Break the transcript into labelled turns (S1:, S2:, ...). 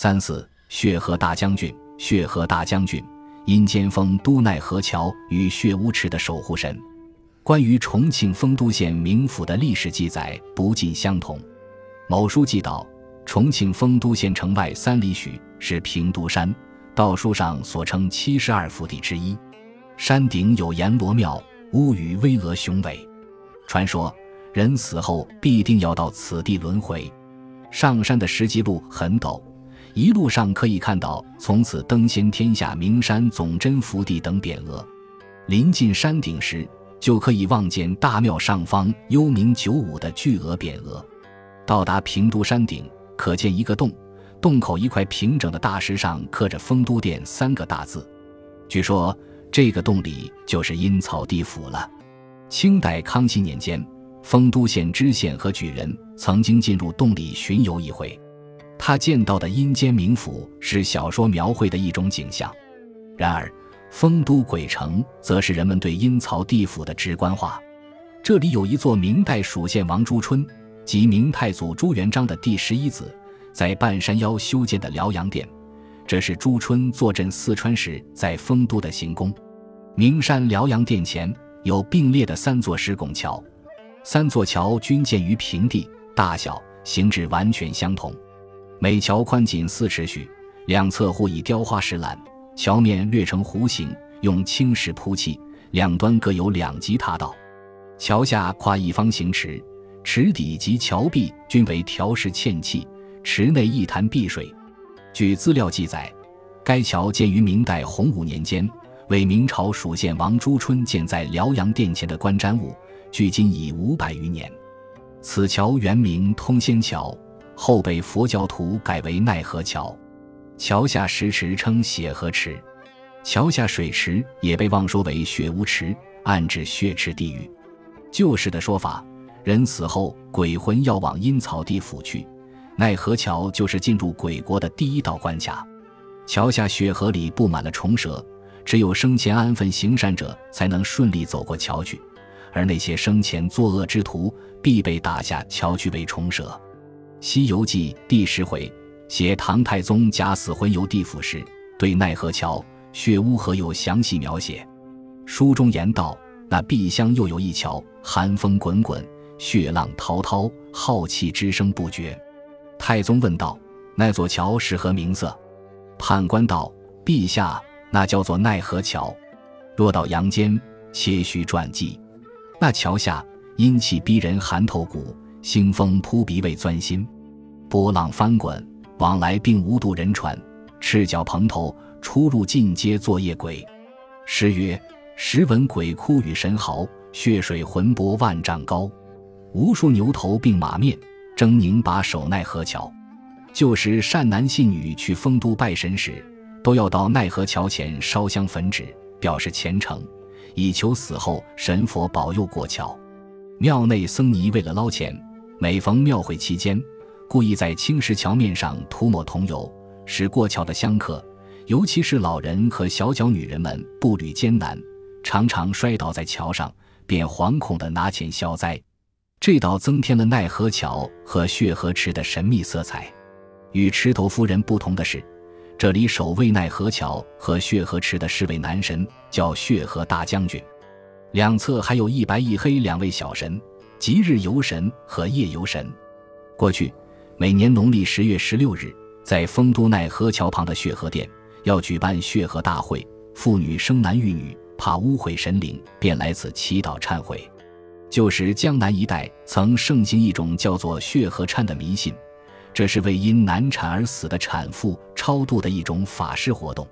S1: 三四血河大将军，血河大将军，阴间丰都奈何桥与血乌池的守护神。关于重庆丰都县冥府的历史记载不尽相同。某书记道，重庆丰都县城外三里许是平都山，道书上所称七十二福地之一。山顶有阎罗庙，屋宇巍峨雄伟。传说人死后必定要到此地轮回。上山的石级路很陡，一路上可以看到“从此登仙天下名山总真福地”等匾额。临近山顶时，就可以望见大庙上方“幽冥九五”的巨额匾额。到达平都山顶，可见一个洞，洞口一块平整的大石上刻着“丰都殿”三个大字。据说这个洞里就是阴曹地府了。清代康熙年间，丰都县知县和举人曾经进入洞里巡游一回，他见到的阴间冥府是小说描绘的一种景象。然而，丰都鬼城则是人们对阴曹地府的直观化。这里有一座明代蜀献王朱春及明太祖朱元璋的第十一子在半山腰修建的辽阳殿，这是朱春坐镇四川时在丰都的行宫。名山辽阳殿前有并列的三座石拱桥，三座桥均建于平地，大小形制完全相同，每桥宽仅四尺许，两侧互以雕花石栏。桥面略呈弧形，用青石铺砌，两端各有两级塔道。桥下跨一方形池，池底及桥壁均为条石嵌砌，池内一潭碧水。据资料记载，该桥建于明代洪武年间，为明朝蜀县王朱春建在辽阳殿前的观瞻物，距今已五百余年。此桥原名通仙桥，后被佛教徒改为奈何桥。桥下石池称血河池，桥下水池也被妄说为血污池，暗指血池地狱。旧时的说法，人死后鬼魂要往阴曹地府去，奈何桥就是进入鬼国的第一道关卡。桥下血河里布满了虫蛇，只有生前安分行善者才能顺利走过桥去，而那些生前作恶之徒必被打下桥去为虫蛇。《西游记》第十回。写唐太宗假死魂游地府时，对奈何桥、血污河有详细描写。书中言道：“那碧乡又有一桥，寒风滚滚，血浪滔滔，浩气之声不绝。”太宗问道：“那座桥是何名色？”判官道：“陛下，那叫做奈何桥。若到阳间，切须传记。那桥下阴气逼人，寒透骨；腥风扑鼻，味钻心；波浪翻滚。”往来并无渡人船，赤脚蓬头出入尽皆作业鬼。诗曰：“时闻鬼哭与神嚎，血水浑波万丈高。无数牛头并马面，狰狞把守奈何桥。”旧时善男信女去丰都拜神时，都要到奈何桥前烧香焚纸，表示虔诚，以求死后神佛保佑过桥。庙内僧尼为了捞钱，每逢庙会期间。故意在青石桥面上涂抹桐油，使过桥的香客，尤其是老人和小脚女人们步履艰难，常常摔倒在桥上，便惶恐地拿钱消灾。这倒增添了奈何桥和血河池的神秘色彩。与池头夫人不同的是，这里守卫奈何桥和血河池的是位男神，叫血河大将军。两侧还有一白一黑两位小神，吉日游神和夜游神。过去。每年农历十月十六日，在丰都奈何桥旁的血河殿要举办血河大会，妇女生男育女，怕污秽神灵，便来此祈祷忏悔。旧时江南一带曾盛行一种叫做血河忏的迷信，这是为因难产而死的产妇超度的一种法事活动。